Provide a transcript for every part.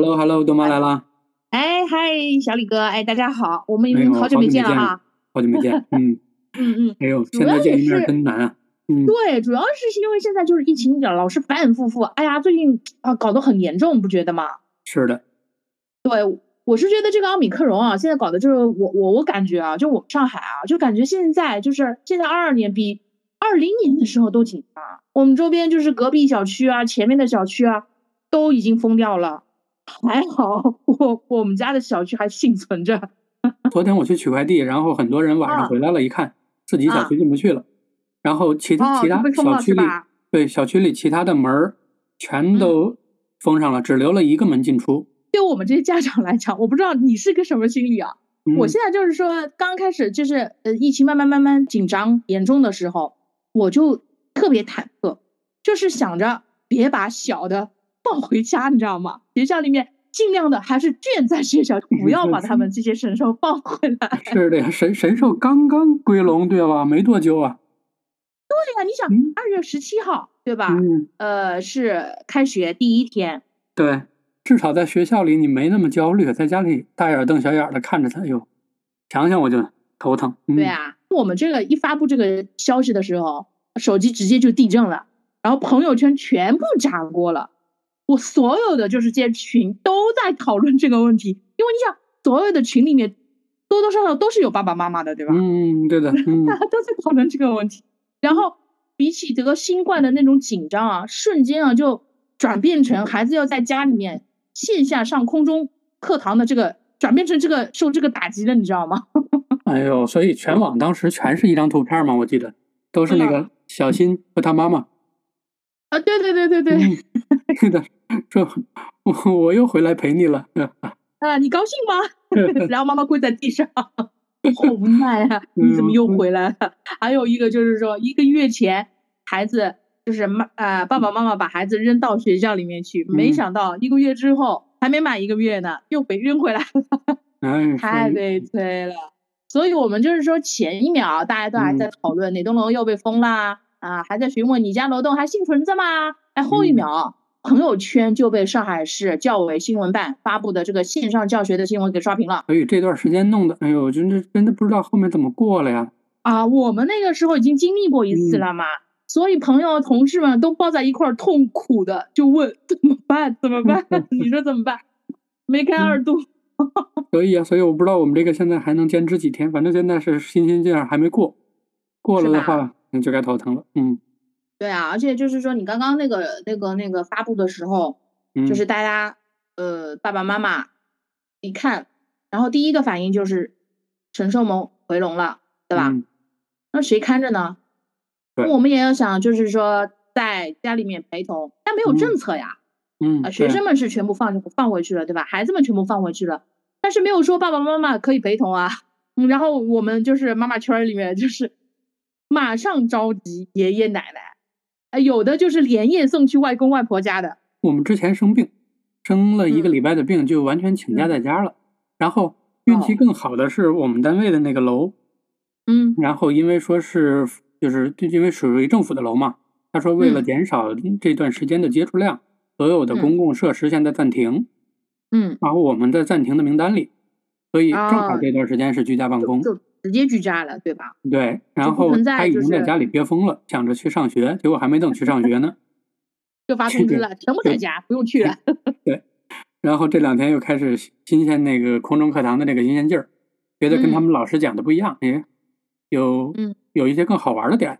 Hello Hello，豆妈来了。哎嗨，小李哥，哎大家好，我们已经好久没见了哈。好久没见，嗯，嗯嗯，哎呦，现在见一面真难啊。嗯，对，主要是因为现在就是疫情老是反反复复，哎呀，最近啊搞得很严重，不觉得吗？是的，对，我是觉得这个奥米克戎啊，现在搞的就是我我我感觉啊，就我们上海啊，就感觉现在就是现在二二年比二零年的时候都紧张。我们周边就是隔壁小区啊，前面的小区啊，都已经封掉了。还好我我们家的小区还幸存着。昨天我去取快递，然后很多人晚上啊回来了，一看自己小啊区进不去了，然后其他哦，其他小区里？对小区里其他的门儿全嗯都封上了，只留了一个门进出。对我们这些家长来讲，我不知道你是个什么心理啊？我嗯现在就是说，刚开始就是呃，疫情慢慢慢慢紧张严重的时候，我就特别忐忑，就是想着别把小的放回家，你知道吗？学校里面尽量的还是圈在学校，不要把他们这些神兽放回来。是的呀，神神兽刚刚归笼，对吧？没多久啊。对呀，你想嗯二月十七号对吧？嗯，呃，是开学第一天，对，至少在学校里你没那么焦虑，在家里大眼瞪小眼的看着他，哎呦，想想我就头疼。嗯、对啊，我们这个一发布这个消息的时候，手机直接就地震了，然后朋友圈全部炸锅了。我所有的就是这些群都在讨论这个问题，因为你想，所有的群里面多多少少都是有爸爸妈妈的，对吧？嗯，对的，嗯大家 都在讨论这个问题。然后比起得新冠的那种紧张啊，瞬间啊就转变成孩子要在家里面线下上空中课堂的这个，转变成这个受这个打击的，你知道吗？哎呦，所以全网当时全是一张图片嘛，我记得都是那个小新和他妈妈。啊，对对对对对。嗯，对的，说我 我又回来陪你了。啊，你高兴吗？然后妈妈跪在地上，好无奈啊！你怎么又回来了？还有一个就是说，一个月前孩子就是妈啊、爸爸妈妈把孩子扔到学校里面去，没嗯想到一个月之后还没满一个月呢，又被扔回来了，哎，太悲催了。所以我们就是说，前一秒大家都还在嗯讨论哪栋楼又被封啦，啊，还在询问你家楼栋还幸存着吗？哎，后一嗯秒。朋友圈就被上海市教委新闻办发布的这个线上教学的新闻给刷屏了所以这段时间弄的，哎呦，真的真的不知道后面怎么过了呀。啊！我们那个时候已经经历过一次嗯了嘛，所以朋友同事们都抱在一块儿痛苦的就问怎么办？怎么办？你说怎么办？梅开二度。所以啊，所以我不知道我们这个现在还能坚持几天，反正现在是新鲜劲儿还没过，过了的话那就该头疼了。嗯对啊，而且就是说，你刚刚那个那个那个发布的时候，嗯，就是大家呃爸爸妈妈一看，然后第一个反应就是神兽们回笼了，对吧？嗯那谁看着呢？对我们也要想，就是说在家里面陪同，但没有嗯政策呀。嗯，啊，学生们是全部放放回去了，对吧？孩子们全部放回去了，但是没有说爸爸妈妈可以陪同啊。嗯，然后我们就是妈妈圈儿里面就是马上召集爷爷奶奶，哎，有的就是连夜送去外公外婆家的。我们之前生病，生了一个嗯。礼拜的病，就完全请假嗯。在家了。然后运气哦更好的是我们单位的那个楼，嗯。然后因为说是就是就因为属于政府的楼嘛，他说为了嗯。减少这段时间的接触量，所有的嗯。公共设施现在暂停，嗯，然后我们在暂停的名单里，所以正好哦。这段时间是居家办公。就直接居家了，对吧？对，然后他已经在家里憋疯了，想着去上学，结果还没等去上学呢。就发通知了，全部在家，不用去了。对然后这两天又开始新鲜那个空中课堂的那个新鲜劲儿，觉得跟他嗯们老师讲的不一样，哎，有嗯有一些更好玩的点。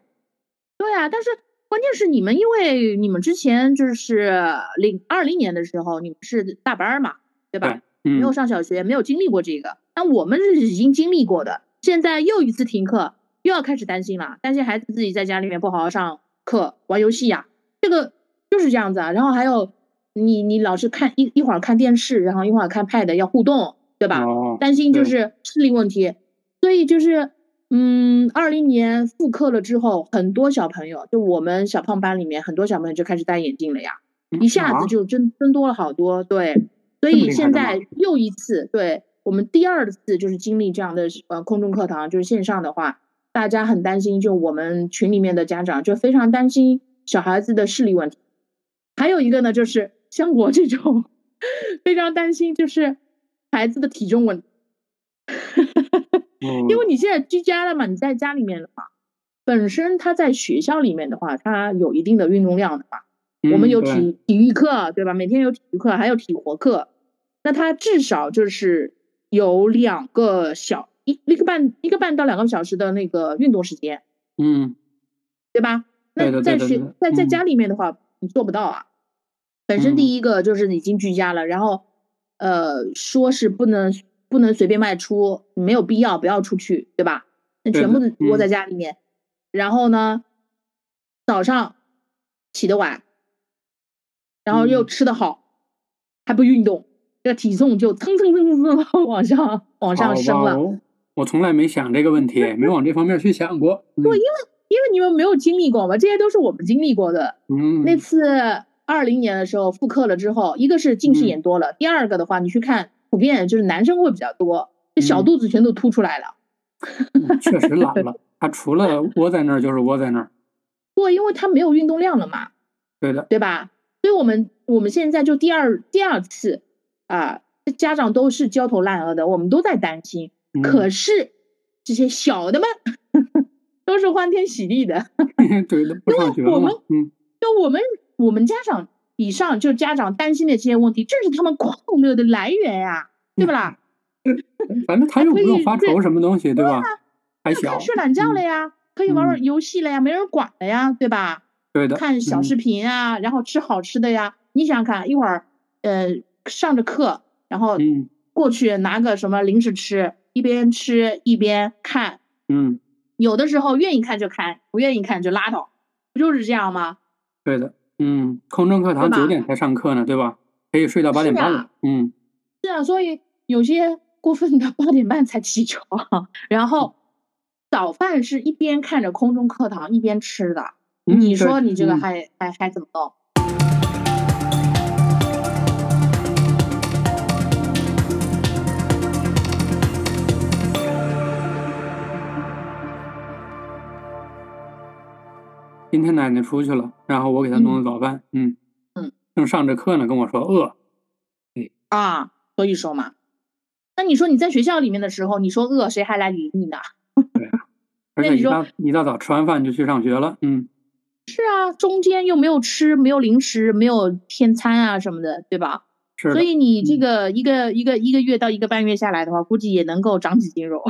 对啊，但是关键是你们，因为你们之前就是零二零年的时候，你们是大班嘛，对吧？对，没有嗯，上小学，没有经历过这个。但我们是已经经历过的，现在又一次停课，又要开始担心了，担心孩子自己在家里面不好好上课，玩游戏呀、这个就是这样子啊。然后还有你你老是看一一会儿看电视，然后一会儿看 pad 要互动，对吧？哦，担心就是视力问题，所以就是，嗯，二零年复课了之后，很多小朋友，就我们小胖班里面很多小朋友就开始戴眼镜了呀，嗯一下啊子就增增多了好多，对，所以现在又一次，对我们第二次就是经历这样的呃空中课堂，就是线上的话，大家很担心，就我们群里面的家长就非常担心小孩子的视力问题，还有一个呢，就是像我这种非常担心就是孩子的体重问题，因为你现在居家了嘛，你在家里面的话，本身他在学校里面的话，他有一定的运动量的嘛。我们有体体育课，对吧？每天有体育课，还有体活课，那他至少就是有两个小一一个半一个半到两个小时的那个运动时间，嗯，对吧？那在学在在家里面的话，你做不到啊。本身第一个就是已经居家了，然后呃说是不能不能随便外出，没有必要不要出去，对吧？那全部窝在家里面，然后呢，早上起得晚。然后又吃得好，还不运动，这个体重就蹭蹭蹭蹭蹭往上往上升了。我从来没想这个问题，没往这方面去想过。不，因为因为你们没有经历过嘛，这些都是我们经历过的。嗯。那次二零年的时候复课了之后，一个是近视眼多了，第二个的话，你去看普遍就是男生会比较多，这小肚子全都凸出来了。确实懒了，他除了窝在那儿就是窝在那儿。对，因为他没有运动量了嘛。对的。对吧？所以我们我们现在就第二第二次啊，家长都是焦头烂额的，我们都在担心。可是这些小的们 都是欢天喜地的，对的，不上学了。我们嗯，就我们我们家长以上就家长担心的这些问题，正是他们快乐的来源呀，对不啦？反正他又不用发愁什么东西，对吧？还小，睡懒觉了呀，可以玩玩游戏了呀，没人管了呀，对吧？对的，看小视频啊，然后吃好吃的呀。你想想看，一会儿，呃，上着课，然后过去拿个什么零食吃，一边吃一边看。嗯，有的时候愿意看就看，不愿意看就拉倒，不就是这样吗？对的，嗯，空中课堂九点才上课呢，对吧？可以睡到八点半。嗯，是啊，所以有些过分的八点半才起床，然后早饭是一边看着空中课堂一边吃的。你说你这个还还还怎么弄？今天奶奶出去了，然后我给她弄的早饭，嗯嗯，正上着课呢，跟我说饿，对啊，所以说嘛，那你说你在学校里面的时候，你说饿，谁还来理你呢？对啊，而且一大一大早吃完饭就去上学了，嗯。是啊，中间又没有吃，没有零食，没有天餐啊什么的，对吧？是。所以你这个一个一个一个月到一个半月下来的话，估计也能够长几斤肉。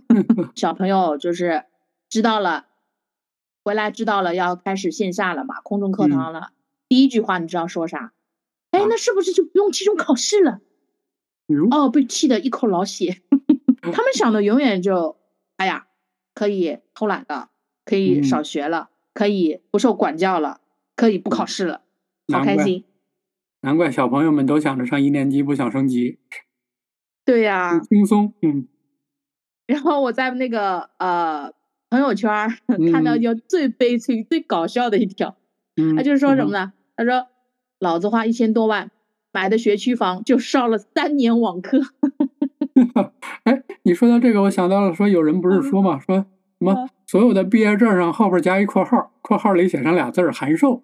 小朋友就是知道了，回来知道了要开始线下了嘛，空中课堂了。第一句话你知道说啥？哎，那是不是就不用期中考试了？哦，被气得一口老血。他们想的永远就，哎呀，可以偷懒的，可以少学了。可以不受管教了，可以不考试了，好开心。难怪小朋友们都想着上一年级，不想升级。对呀，轻松。嗯。然后我在那个呃朋友圈 看到就最悲催、最搞笑的一条，他就是说什么呢？他说：“老子花一千多万买的学区房，就上了三年网课。”哎，你说到这个，我想到了，说有人不是说嘛，说。什么？所有的毕业证上后边加一括号，括号里写上俩字儿“函授”。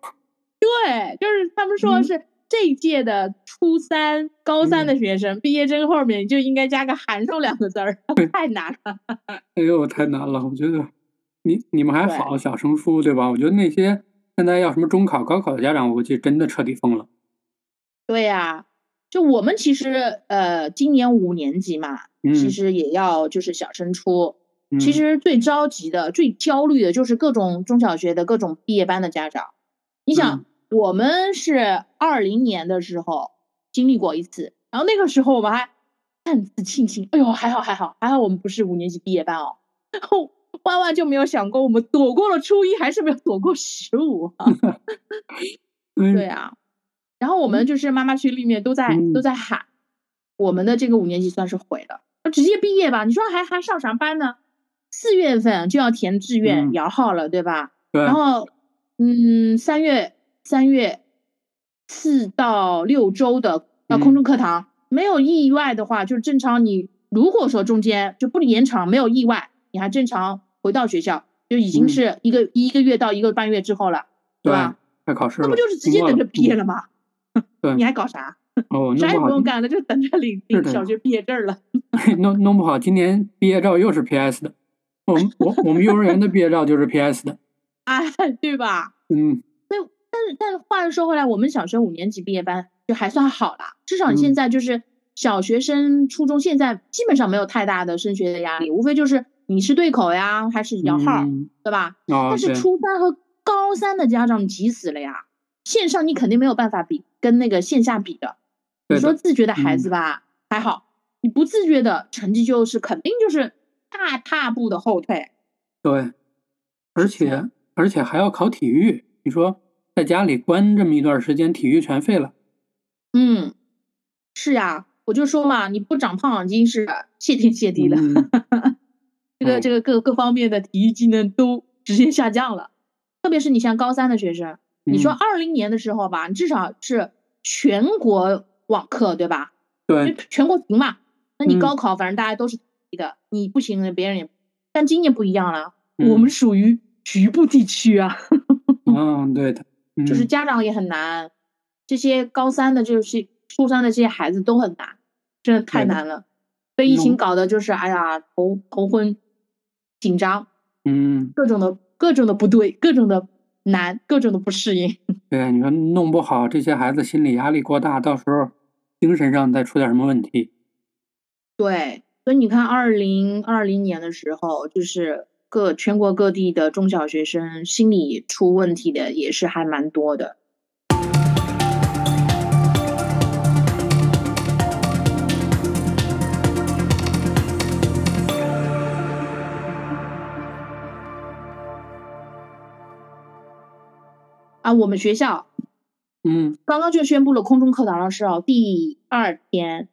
对，就是他们说是这一届的初三、高三的学生毕业证后面就应该加个“函授”两个字儿，太难了。哎呦，太难了！我觉得你你们还好，小升初对吧？我觉得那些现在要什么中考、高考的家长，我估计真的彻底疯了。对呀，就我们其实呃，今年五年级嘛，其实也要就是小升初。其实最着急的、最焦虑的就是各种中小学的各种毕业班的家长。你想，我们是二零年的时候经历过一次，然后那个时候我们还暗自庆幸，哎呦，还好还好还好，我们不是五年级毕业班哦。然后万万就没有想过，我们躲过了初一，还是没有躲过十五。对啊，然后我们就是妈妈群里面都在都在喊，我们的这个五年级算是毁了，直接毕业吧？你说还还上啥班呢？四月份就要填志愿摇号了，对吧？对。然后，嗯，三月三月四到六周的呃空中课堂，没有意外的话，就是正常。你如果说中间就不延长，没有意外，你还正常回到学校，就已经是一个一个月到一个半月之后了，对吧？快考试了，那不就是直接等着毕业了吗？对，你还搞啥？哦，啥也弄不用干了，就等着领领小学毕业证了。弄弄不好今年毕业照又是 PS 的。我们我我们幼儿园的毕业照就是 PS 的。哎，对吧？嗯但是但是话又说回来，我们小学五年级毕业班就还算好了，至少你现嗯在就是小学生、初中，现在基本上没有太大的升学的压力，无非就是你是对口呀，还是摇号，嗯对吧？哦但是初三和高三的家长急死了呀，线上你肯定没有办法比跟那个线下比的。你说自觉的孩嗯子吧，还好，你不自觉的成绩就是肯定就是大踏步的后退。对，而且而且还要考体育。你说在家里关这么一段时间，体育全废了。嗯，是呀，我就说嘛，你不长胖已经是谢天谢地了。嗯 这个嗯。这个各各方面的体育技能都直接下降了，特别是你像高三的学生，你说嗯。二零年的时候吧，你至少是全国网课，对吧？对。全国停嘛，那你嗯。高考反正大家都是的，你不行，别人也，但今年不一样了，嗯我们属于局部地区啊，嗯，对的，就是嗯。家长也很难，这些高三的，就是初三的这些孩子都很难，真的太难了，被疫情搞的就是哎呀头头昏，紧张。嗯，各种的各种的不对，各种的难，各种的不适应。对，你说弄不好这些孩子心理压力过大，到时候精神上再出点什么问题。对，所以你看，二零二零年的时候，就是各全国各地的中小学生心理出问题的也是还蛮多的。啊，我们学校嗯。刚刚就宣布了空中课堂的事哦，第二天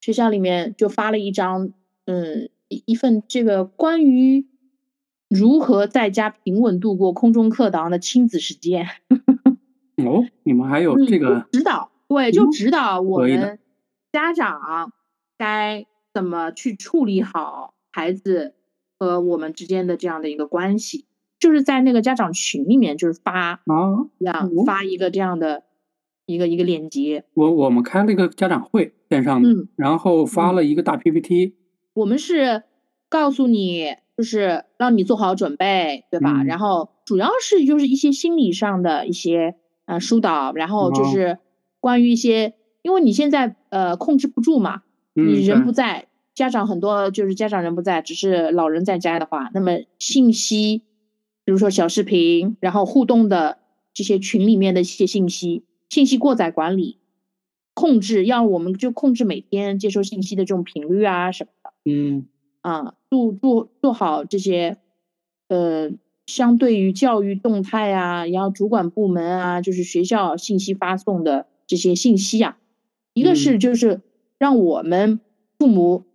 学校里面就发了一张，嗯，一一份这个关于如何在家平稳度过空中课堂的亲子实践，哦，你们还有嗯这个就指导，对，就嗯指导我们家长该怎么去处理好孩子和我们之间的这样的一个关系，就是在那个家长群里面就是发啊？这样哦发一个这样的一个一个链接，我我们开了一个家长会，线上的，嗯。然后发了一个大 PPT。我们是告诉你，就是让你做好准备，对吧？嗯然后主要是就是一些心理上的一些呃疏导，然后就哦是关于一些，因为你现在呃控制不住嘛，嗯，你人不在，家长很多就是家长人不在，只是老人在家的话，那么信息，比如说小视频，然后互动的这些群里面的一些信息，信息过载管理。控制要我们就控制每天接收信息的这种频率啊什么的。嗯啊，做做做好这些，呃，相对于教育动态啊，然后主管部门啊，就是学校信息发送的这些信息啊，一个是就是让我们父母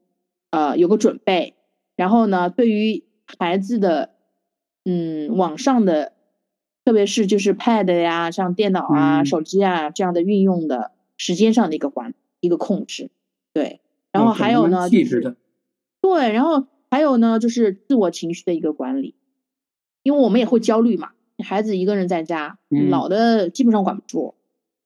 呃有个准备，然后呢，对于孩子的嗯网上的，特别是就是 Pad 呀，像电脑啊、嗯手机啊这样的运用的时间上的一个管一个控制，对，然后还有呢。对，然后还有呢，就是自我情绪的一个管理，因为我们也会焦虑嘛，孩子一个人在家，嗯老的基本上管不住，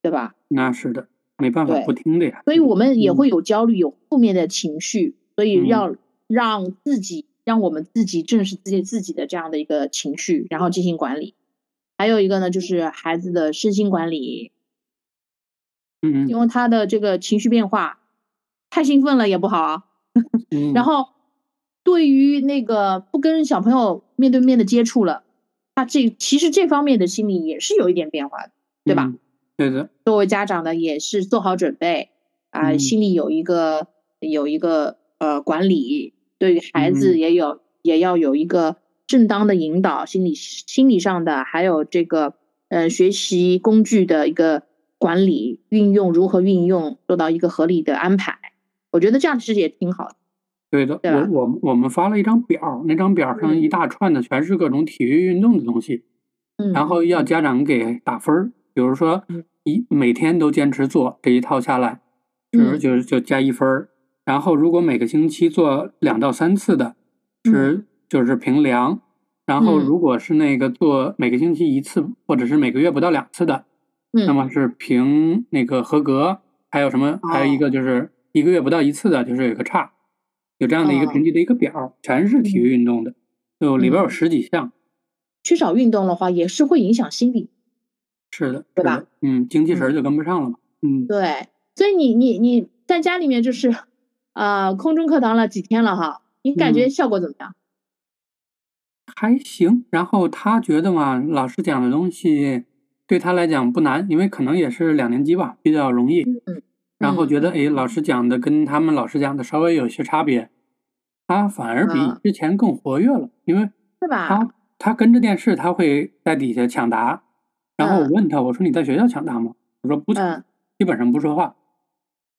对吧？那是的，没办法不听的呀。所以我们也嗯会有焦虑，有负面的情绪，所以嗯要让自己，让我们自己正视自己自己的这样的一个情绪，然后进行管理。还有一个呢，就是孩子的身心管理，嗯因为他的这个情绪变化太兴奋了也不好 然后对于那个不跟小朋友面对面的接触了，他这其实这方面的心理也是有一点变化的，对吧？嗯？对的，作为家长呢也是做好准备啊、嗯心里有一个有一个呃管理，对于孩子嗯也有、也要有一个正当的引导，心理心理上的，还有这个呃学习工具的一个管理运用，如何运用，做到一个合理的安排。我觉得这样其实也挺好的。对的。对我我我们发了一张表，那张表上嗯一大串的全是各种体育运动的东西，嗯，然后要家长给打分儿。比如说嗯一每天都坚持做这一套下来，是嗯就就加一分儿。然后如果每个星期做两到三次的，是就是评量。然后嗯如果是那个做每个星期一次，或者是每个月不到两次的，那嗯么是评那个合格，还有什么？还有一个就是一个月不到一次的，就是有一个差，有这样的一个评级的一个表，全是体育运动的，就里边有十几项。缺少运动的话，也是会影响心理。是的，对吧？嗯，精气神就跟不上了嘛。嗯，对。所以你你你在家里面就是啊，空中课堂了几天了哈，你感觉效果怎么样？还行。然后他觉得嘛，老师讲的东西对他来讲不难，因为可能也是两年级吧，比较容易。嗯。然后觉得哎，老师讲的跟他们老师讲的稍微有些差别，他反而比之前更活跃了，因为是吧？他他跟着电视，他会在底下抢答。然后我问他，我说你在学校抢答吗？他说不抢，基本上不说话。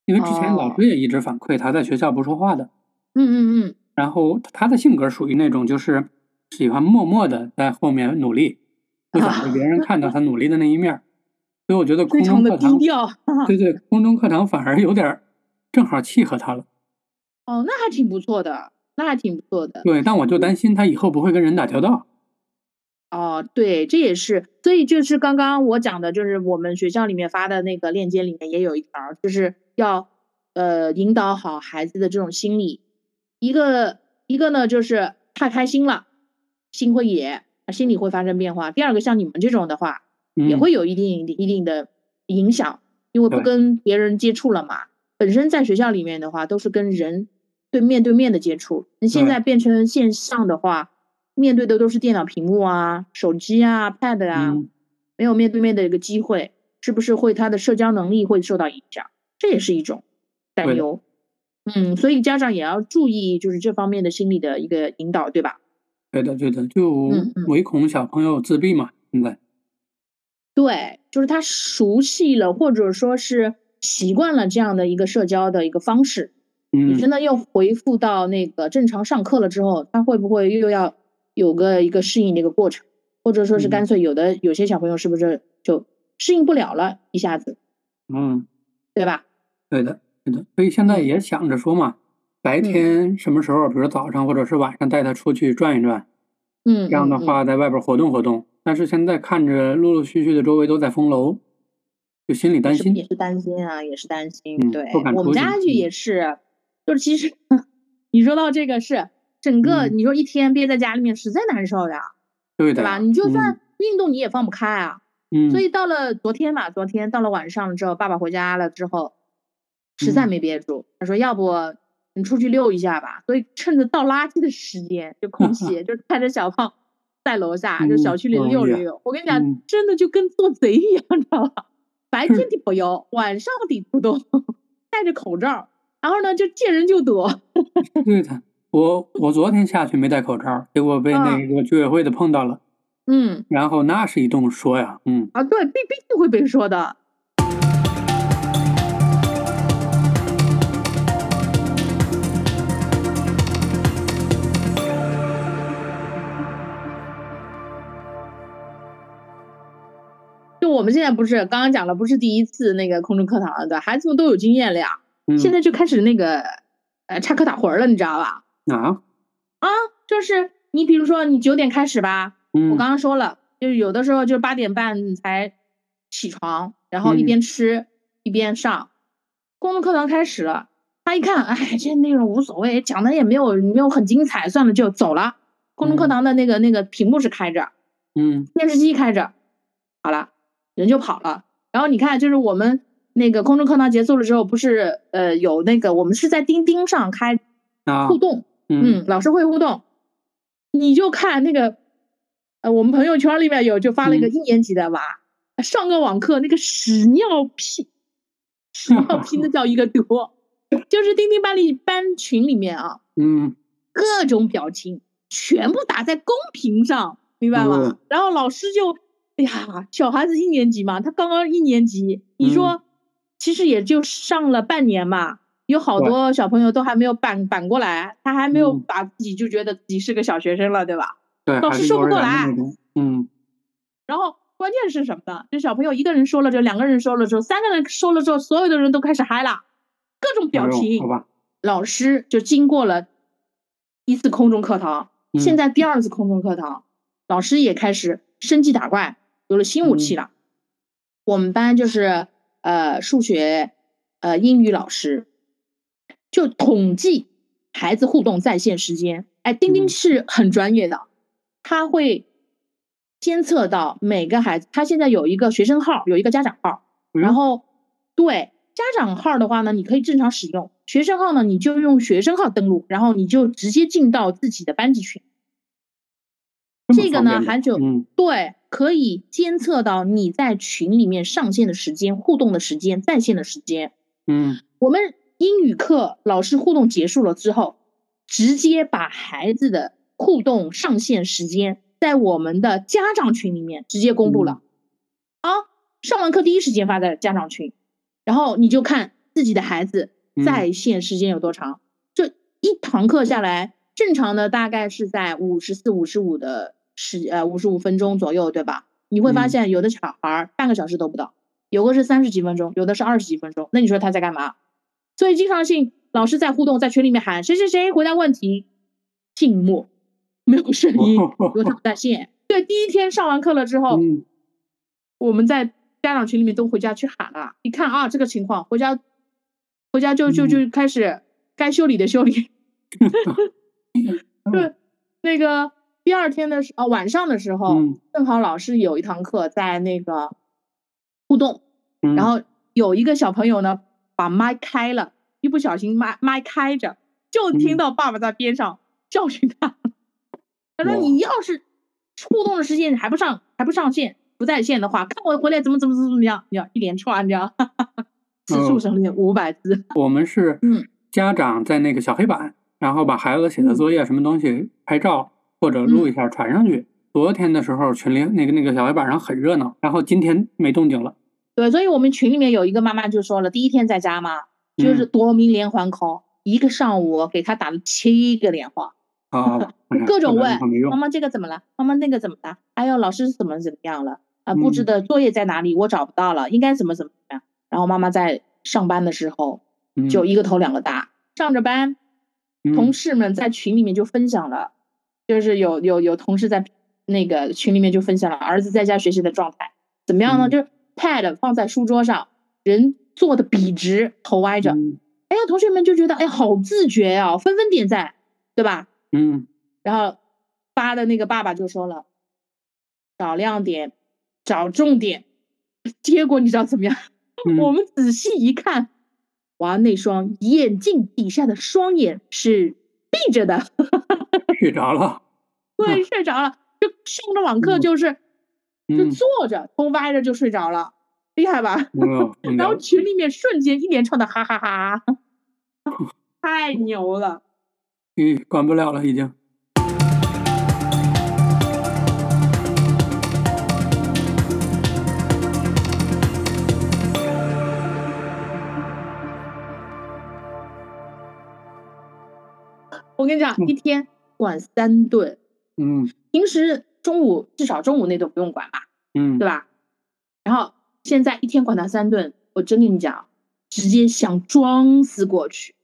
因为之前老师也一直反馈他在学校不说话的。嗯嗯嗯。然后他的性格属于那种就是喜欢默默的在后面努力，不想被别人看到他努力的那一面。所以我觉得空中课堂，对对，空中课堂反而有点正好契合他了。哦，那还挺不错的，那还挺不错的。对，但我就担心他以后不会跟人打交道。哦，对，这也是，所以就是刚刚我讲的，就是我们学校里面发的那个链接里面也有一条，就是要呃引导好孩子的这种心理，一个一个呢就是太开心了，心会野，心理会发生变化。第二个像你们这种的话，也会有一定一定的影响，因为不跟别人接触了嘛。本身在学校里面的话，都是跟人对面对面的接触，你现在变成线上的话。面对的都是电脑屏幕啊、手机啊、pad 啊，没有面对面的一个机会，是不是会他的社交能力会受到影响？这也是一种担忧。嗯，所以家长也要注意，就是这方面的心理的一个引导，对吧？对的，对的，就唯恐小朋友自闭嘛，现在。对，就是他熟悉了，或者说是习惯了这样的一个社交的一个方式。嗯。你真的又回复到那个正常上课了之后，他会不会又要？有个一个适应的一个过程，或者说是干脆有的有些小朋友是不是就适应不了了，一下子，嗯，对吧？对的，对的。所以现在也想着说嘛，白天什么时候，比如早上或者是晚上带他出去转一转，嗯，这样的话在外边活动活动。但是现在看着陆陆续续的周围都在封楼，就心里担心，也是担心啊，也是担心。对，我们家就也是，就是其实你说到这个是。整个你说一天憋在家里面实在难受呀，对的，对吧？你就算运动你也放不开啊。嗯。所以到了昨天嘛，昨天到了晚上了之后，爸爸回家了之后，实在没憋住，他说：“要不你出去溜一下吧。”所以趁着倒垃圾的时间，就空 隙，就带着小胖在楼下就小区里溜了溜。我跟你讲，真的就跟做贼一样，你知道吧？白天的不游，晚上的出动，戴着口罩，然后呢就见人就躲。对的。我我昨天下去没戴口罩，结果被那个居委会的碰到了，嗯，然后那是一顿说呀，嗯啊，对，必必定会被说的。我们现在不是刚刚讲了，不是第一次那个空中课堂了，对孩子们都有经验了呀，现在就开始那个呃插科打诨了，你知道吧？啊？啊，就是你比如说你九点开始吧，我刚刚说了，就是有的时候就八点半才起床，然后一边吃一边上，公众课堂开始了，他一看，哎，这内容无所谓，讲的也没有没有很精彩，算了就走了。公众课堂的那个那个屏幕是开着，嗯，电视机开着，好了，人就跑了。然后你看，就是我们那个空中课堂结束了之后，不是呃有那个我们是在钉钉上开互动。嗯，老师会互动，你就看那个，呃，我们朋友圈里面有就发了一个一年级的娃上个网课，那个屎尿屁，屎尿 屁的叫一个多，就是钉钉班里班群里面啊，嗯，各种表情全部打在公屏上，明白吗？然后老师就，哎呀，小孩子一年级嘛，他刚刚一年级，你说，其实也就上了半年嘛。有好多小朋友都还没有板板过来，他还没有把自己就觉得自己是个小学生了，对吧？对，老师说不过来。嗯。然后关键是什么呢？这小朋友一个人说了之后，两个人说了之后，三个人说了之后，所有的人都开始嗨了，各种表情。好吧。老师就经过了一次空中课堂，现在第二次空中课堂，老师也开始升级打怪，有了新武器了。我们班就是呃数学。呃英语老师，就统计孩子互动在线时间。哎，钉钉是很专业的，他会监测到每个孩子，他现在有一个学生号，有一个家长号，然后对家长号的话呢，你可以正常使用；学生号呢，你就用学生号登录，然后你就直接进到自己的班级群。这个呢，还就对，可以监测到你在群里面上线的时间、互动的时间、在线的时间。嗯，我们英语课老师互动结束了之后，直接把孩子的互动上线时间在我们的家长群里面直接公布了。啊，上完课第一时间发在家长群，然后你就看自己的孩子在线时间有多长。这一堂课下来，正常的大概是在五十四、五十五的。十呃五十五分钟左右，对吧？你会发现有的小孩半个小时都不到，有的是三十几分钟，有的是二十几分钟。那你说他在干嘛？所以经常性老师在互动，在群里面喊谁谁谁回答问题，静默，没有声音，因为他不在线。对，第一天上完课了之后，我们在家长群里面都回家去喊了。一看啊，这个情况，回家回家就就就开始该修理的修理。对，那个。第二天的时啊晚上的时候，正好老师有一堂课在那个互动，然后有一个小朋友呢把麦开了，一不小心麦麦开着，就听到爸爸在边上教训他，他说你要是互动的时间还不上还不上线不在线的话，看我回来怎么怎么怎么怎么样，你要一连串这样，字数 省略五百字。我们是家长在那个小黑板，然后把孩子写的作业什么东西拍照。或者录一下传上去。昨天的时候群里那个那个小黑板上很热闹，然后今天没动静了。对，所以我们群里面有一个妈妈就说了，第一天在家嘛，就是夺命连环 call，一个上午给他打了七个电话，啊，各种问妈妈这个怎么了，妈妈那个怎么了，还有老师怎么怎么样了？啊，布置的作业在哪里，我找不到了，应该怎么怎么样。然后妈妈在上班的时候就一个头两个大，上着班，同事们在群里面就分享了。就是有有有同事在那个群里面就分享了儿子在家学习的状态怎么样呢？就是 pad 放在书桌上，人坐的笔直，头歪着。哎呀，同学们就觉得哎好自觉呀，纷纷点赞，对吧？嗯。然后发的那个爸爸就说了，找亮点，找重点。结果你知道怎么样？我们仔细一看，哇，那双眼镜底下的双眼是闭着的。睡着了，对，睡着了，就上着网课就是，就坐着，头歪着就睡着了，厉害吧？然后群里面瞬间一连串的哈哈哈，太牛了。嗯，管不了了，已经。我跟你讲，一天。管三顿，嗯，平时中午至少中午那顿不用管吧，嗯，对吧？然后现在一天管他三顿，我真跟你讲，直接想装死过去。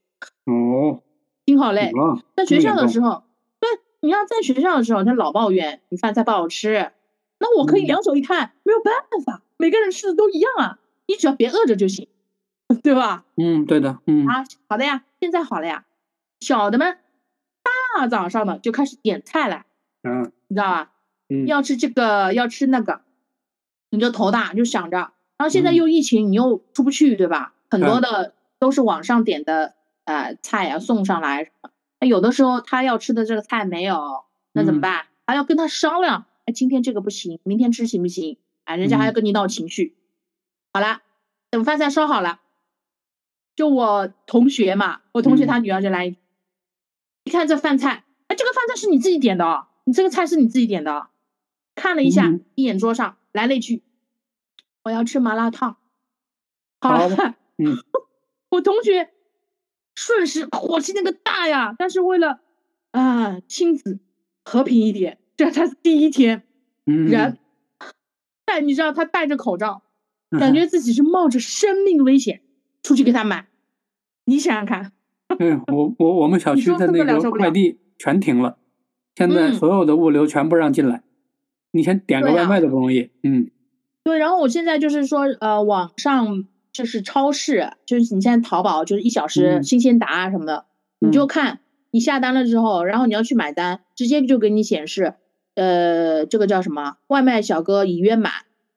哦，挺好嘞。在学校的时候，对，你要在学校的时候，他老抱怨你饭菜不好吃，那我可以两手一摊，没有办法，每个人吃的都一样啊，你只要别饿着就行，对吧？嗯，对的，嗯，啊，好的呀，现在好了呀，小的们。大早上的就开始点菜了，嗯，你知道吧？嗯，要吃这个，要吃那个，你就头大，就想着。然后现在又疫情，你又出不去，对吧？很多的都是网上点的，呃，菜啊送上来。那有的时候他要吃的这个菜没有，那怎么办？还要跟他商量。哎，今天这个不行，明天吃行不行？哎，人家还要跟你闹情绪。好了，等饭菜烧好了，就我同学嘛，我同学他女儿就来。你看这饭菜，哎，这个饭菜是你自己点的哦，你这个菜是你自己点的。看了一下，一眼桌上来了一句：“我要吃麻辣烫。”好了，嗯，我同学瞬时火气那个大呀，但是为了啊亲子和平一点，这才是第一天，人但你知道他戴着口罩，感觉自己是冒着生命危险出去给他买，你想想看。对我我我们小区的那个快递全停了，现在所有的物流全部让进来，你先点个外卖都不容易。嗯，对，然后我现在就是说，呃，网上就是超市，就是你现在淘宝就是一小时新鲜达什么的，你就看你下单了之后，然后你要去买单，直接就给你显示，呃，这个叫什么？外卖小哥已约满，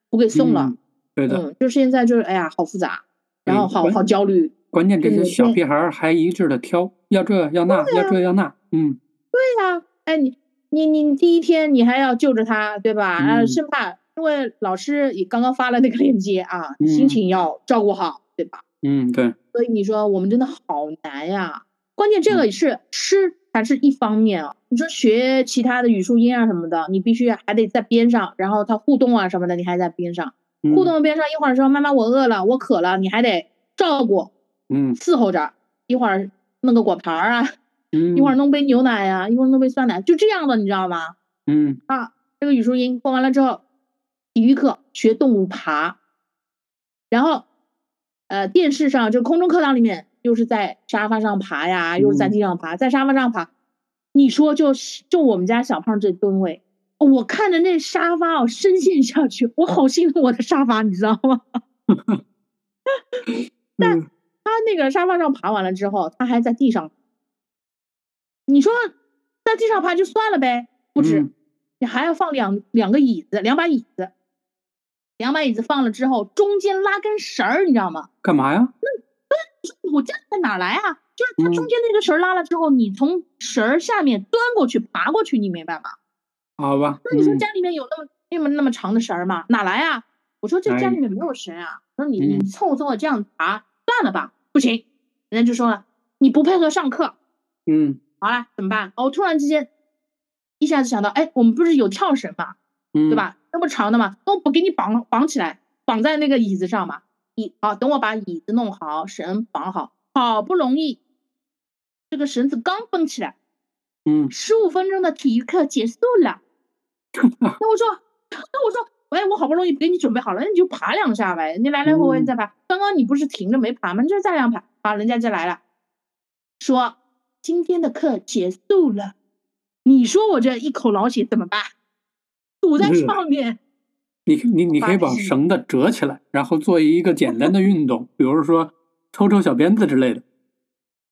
不给送了。对的，就现在就是哎呀，好复杂，然后好好焦虑。关键这些小屁孩还一致的挑，要这要那，要这要那，嗯。对呀，哎你你你第一天你还要救着他，对吧？啊，生怕。因为老师也刚刚发了那个链接啊，心情要照顾好，对吧？嗯，对。所以你说我们真的好难呀。关键这个是吃还是一方面啊？你说学其他的语数英啊什么的，你必须还得在边上，然后他互动啊什么的，你还在边上。互动边上一会儿说妈妈我饿了，我渴了，你还得照顾，嗯，伺候着。一会儿弄个果盘啊，一会儿弄杯牛奶呀，一会儿弄杯酸奶，就这样的，你知道吗？嗯。啊，这个语数英过完了之后。体育课学动物爬，然后，呃，电视上就空中课堂里面又是在沙发上爬呀，又是在地上爬，在沙发上爬。你说就就我们家小胖这吨位，我看着那沙发哦，深陷下去，我好心疼我的沙发，你知道吗？但他那个沙发上爬完了之后，他还在地上。你说在地上爬就算了呗，不止，你还要放两两个椅子，两把椅子。两把椅子放了之后，中间拉根绳儿，你知道吗？干嘛呀？那我这在哪来啊？就是它中间那个绳儿拉了之后，你从绳儿下面端过去、爬过去，你明白吗？好吧。那你说家里面有那么那么那么长的绳儿吗？哪来啊？我说这家里面没有绳啊。我说你你凑凑这样爬，算了吧。不行，人家就说了，你不配合上课。嗯。好了，怎么办？哦，突然之间一下子想到，哎，我们不是有跳绳吗？对吧？那么长的嘛，都不给你绑绑起来，绑在那个椅子上嘛。椅好，等我把椅子弄好，绳绑好，好不容易，这个绳子刚绷起来，嗯，十五分钟的体育课结束了。那我说，那我说，哎，我好不容易给你准备好了，那你就爬两下呗，你来来回回再爬。刚刚你不是停着没爬吗？你就再两爬。好，人家就来了，说今天的课结束了。你说我这一口老血怎么办？堵在上面，你你你可以把绳子折起来，然后做一个简单的运动，比如说抽抽小鞭子之类的。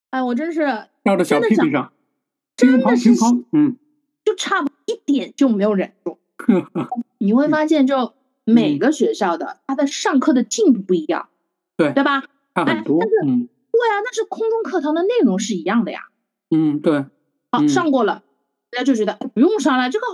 哎，我真是绕着小屁屁上，真的是，嗯，就差不一点就没有忍住。你会发现，就每个学校的他的上课的进度不一样，对对吧？差很多，嗯，对啊，那是空中课堂的内容是一样的呀。嗯，对。好，上过了，大家就觉得不用上了，这个。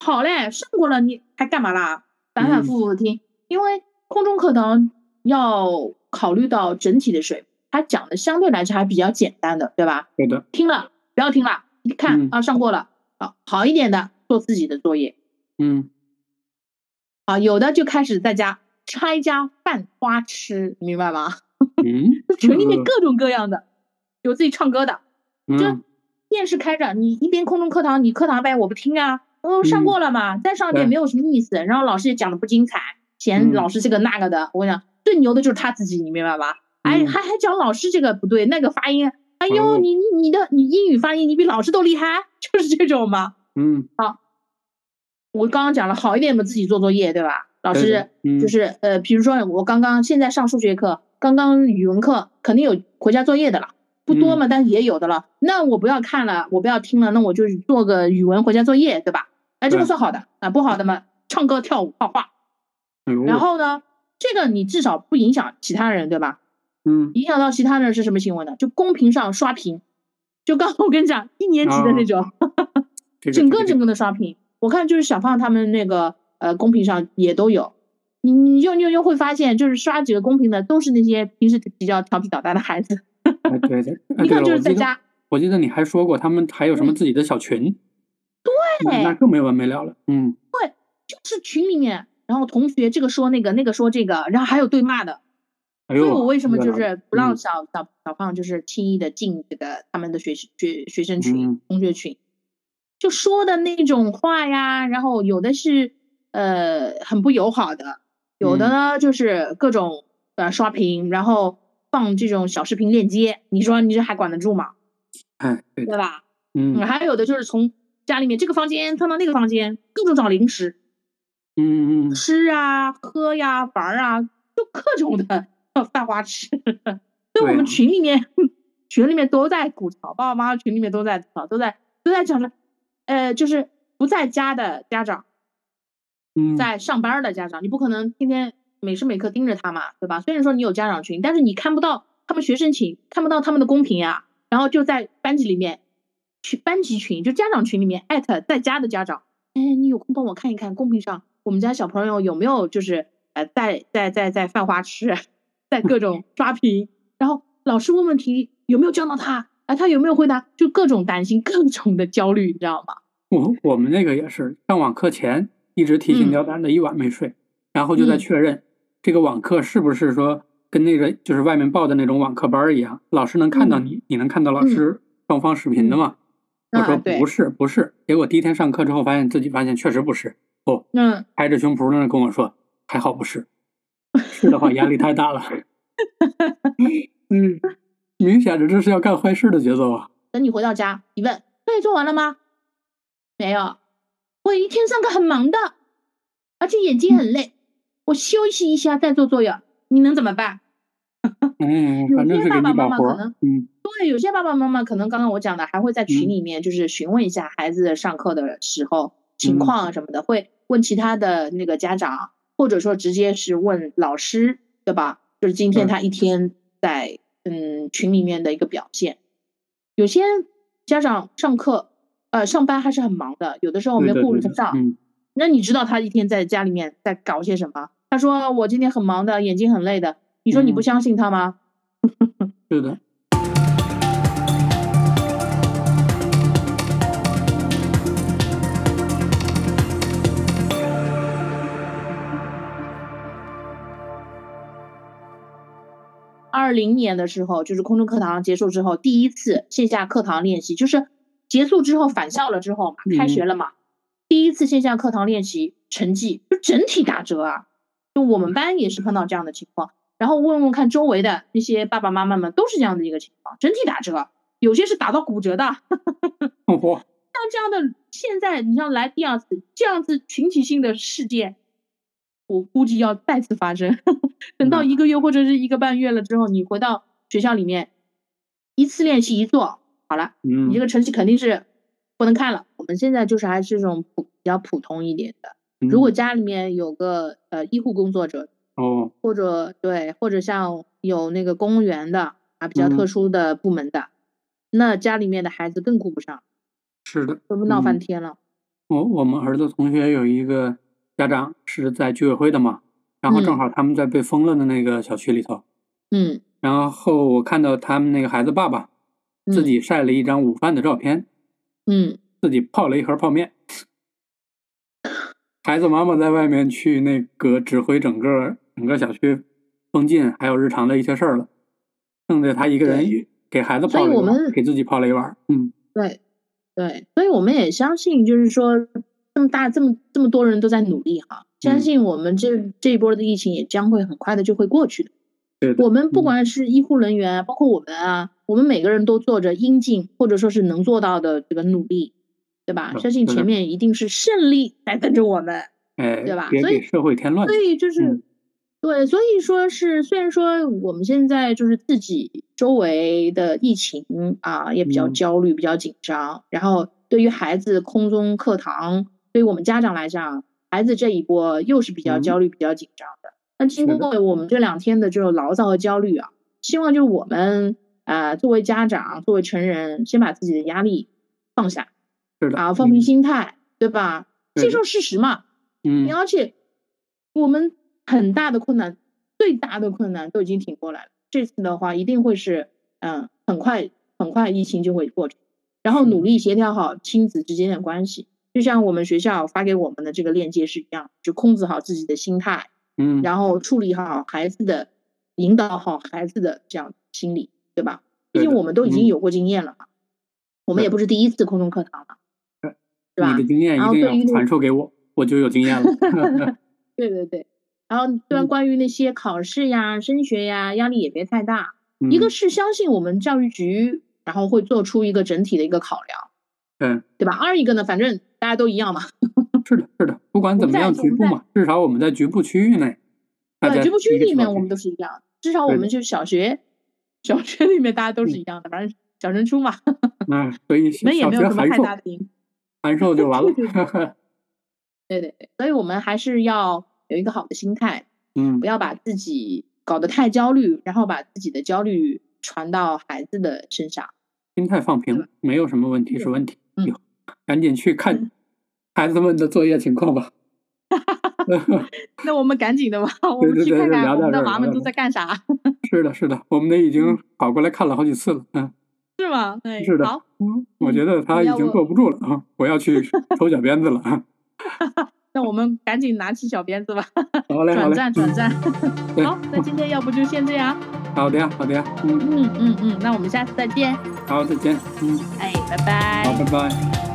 好嘞，上过了你还干嘛啦？反反复复的听，因为空中课堂要考虑到整体的水平，他讲的相对来说还比较简单的，对吧？对的。听了不要听了，你看啊，上过了好，好一点的做自己的作业。嗯。啊，有的就开始在家拆家饭花吃，明白吗？嗯。群里面各种各样的，有自己唱歌的，就电视开着，你一边空中课堂，你课堂呗，我不听啊。哦，上过了嘛，再上一遍没有什么意思。然后老师也讲的不精彩，嫌老师这个那个的。我跟你讲，最牛的就是他自己，你明白吧？哎，还还讲老师这个不对，那个发音。哎呦，你你你的你英语发音，你比老师都厉害，就是这种嘛。嗯，好，我刚刚讲了，好一点嘛，自己做作业，对吧？老师就是呃，比如说我刚刚现在上数学课，刚刚语文课肯定有回家作业的了。不多嘛，但是也有的了。那我不要看了，我不要听了，那我就做个语文回家作业，对吧？哎，这个算好的啊，不好的嘛，唱歌、跳舞、画画。然后呢，这个你至少不影响其他人，对吧？嗯。影响到其他人是什么行为呢？就公屏上刷屏，就刚我跟你讲，一年级的那种，整个整个的刷屏。我看就是小胖他们那个呃公屏上也都有，你你就就就会发现，就是刷几个公屏的都是那些平时比较调皮捣蛋的孩子。对对，一看就是在家。我记得你还说过，他们还有什么自己的小群。对，那更没完没了了。嗯，对，就是群里面，然后同学这个说那个，那个说这个，然后还有对骂的。所以我为什么就是不让小小小胖就是轻易的进这个他们的学学学生群、同学群，就说的那种话呀，然后有的是呃很不友好的，有的呢就是各种呃刷屏，然后。放这种小视频链接，你说你这还管得住吗？哎，对吧？嗯，还有的就是从家里面这个房间窜到那个房间，各种找零食，嗯嗯，吃啊、喝呀、玩啊，就各种的 犯花痴。所以我们群里面 群里面都在吐槽，爸爸妈妈群里面都在吐槽，都在都在讲着，呃，就是不在家的家长，嗯，在上班的家长，你不可能天天每时每刻盯着他嘛，对吧？虽然说你有家长群，但是你看不到他们学生群，看不到他们的公屏呀。然后就在班级里面，去班级群，就家长群里面艾特在家的家长，哎，你有空帮我看一看公屏上我们家小朋友有没有就是呃在在在在犯花痴，在各种 刷屏。然后老师问问题有没有教到他？哎，他有没有回答？就各种担心，各种的焦虑，你知道吗？我我们那个也是上网课前一直提心吊胆的，一晚没睡，然后就在确认这个网课是不是说。跟那个就是外面报的那种网课班一样，老师能看到你，你能看到老师双方视频的吗？我说不是，不是。结果第一天上课之后，发现自己发现确实不是。不，嗯，拍着胸脯在那跟我说，还好不是。是的话，压力太大了。嗯，明显的这是要干坏事的节奏啊。等你回到家，你问作业做完了吗？没有，我一天上课很忙的，而且眼睛很累，我休息一下再做作业。你能怎么办？嗯，有些爸爸妈妈可能，嗯，对，有些爸爸妈妈可能刚刚我讲的，还会在群里面就是询问一下孩子上课的时候情况什么的，会问其他的那个家长，或者说直接是问老师，对吧？就是今天他一天在嗯群里面的一个表现。有些家长上课呃上班还是很忙的，有的时候没顾上，那你知道他一天在家里面在搞些什么？他说：“我今天很忙的，眼睛很累的。”你说你不相信他吗？是的。二零年的时候，就是空中课堂结束之后，第一次线下课堂练习，就是结束之后返校了之后嘛，开学了嘛，第一次线下课堂练习，成绩就整体打折啊。就我们班也是碰到这样的情况，然后问问看周围的那些爸爸妈妈们都是这样的一个情况，整体打折，有些是打到骨折的。像这样的，现在你像来第二次这样子群体性的事件，我估计要再次发生。等到一个月或者是一个半月了之后，你回到学校里面，一次练习一做好了，你这个成绩肯定是不能看了。我们现在就是还是这种普比较普通一点的。如果家里面有个呃医护工作者哦，或者对，或者像有那个公务员的啊，比较特殊的部门的，那家里面的孩子更顾不上，是的，这不闹翻天了。我我们儿子同学有一个家长是在居委会的嘛，然后正好他们在被封了的那个小区里头，嗯，然后我看到他们那个孩子爸爸自己晒了一张午饭的照片，嗯，自己泡了一盒泡面。孩子妈妈在外面去那个指挥整个整个小区封禁，还有日常的一些事儿了，剩下他一个人给孩子泡了一碗，给自己泡了一碗。嗯，对对，所以我们也相信，就是说这么大这么这么多人都在努力哈，相信我们这这一波的疫情也将会很快的就会过去的。我们不管是医护人员，包括我们啊，我们每个人都做着应尽或者说是能做到的这个努力。对吧？相信前面一定是胜利在等着我们，哎，对吧？所以社会添乱，所以就是，对，所以说是虽然说我们现在就是自己周围的疫情啊也比较焦虑、比较紧张，然后对于孩子空中课堂，对于我们家长来讲，孩子这一波又是比较焦虑、比较紧张的。那经过我们这两天的这种牢骚和焦虑啊，希望就是我们啊作为家长、作为成人，先把自己的压力放下。啊，放平心态，对吧？接受事实嘛。嗯。而且我们很大的困难，最大的困难都已经挺过来了。这次的话，一定会是嗯，很快很快疫情就会过去。然后努力协调好亲子之间的关系，就像我们学校发给我们的这个链接是一样，就控制好自己的心态，嗯，然后处理好孩子的，引导好孩子的这样心理，对吧？毕竟我们都已经有过经验了嘛，我们也不是第一次空中课堂了。对吧你的经验一定要传授给我，我就有经验了。对对对，然后虽然关于那些考试呀、升学呀，压力也别太大。一个是相信我们教育局，然后会做出一个整体的一个考量，嗯对吧？二一个呢，反正大家都一样嘛。是的，是的，不管怎么样，局部嘛，至少我们在局部区域内，对局部区域里面我们都是一样。至少我们就小学，小学里面大家都是一样的，反正小升初嘛。嗯，所以那也没有什么太大的影函授就完了。对对对，所以我们还是要有一个好的心态，嗯，不要把自己搞得太焦虑，然后把自己的焦虑传到孩子的身上。心态放平，没有什么问题是问题。嗯，赶紧去看孩子们的作业情况吧。那我们赶紧的吧，我们去看看我们的娃们都在干啥。是的，是的，我们的已经跑过来看了好几次了。嗯，是吗？对，是的。好，嗯，我觉得他已经坐不住了啊，我要去抽小鞭子了啊。那我们赶紧拿起小鞭子吧。好嘞，转战，转战。好，那今天要不就先这样。好的呀，好的呀。嗯嗯嗯嗯，那我们下次再见。好，再见。嗯。哎，拜拜。好，拜拜。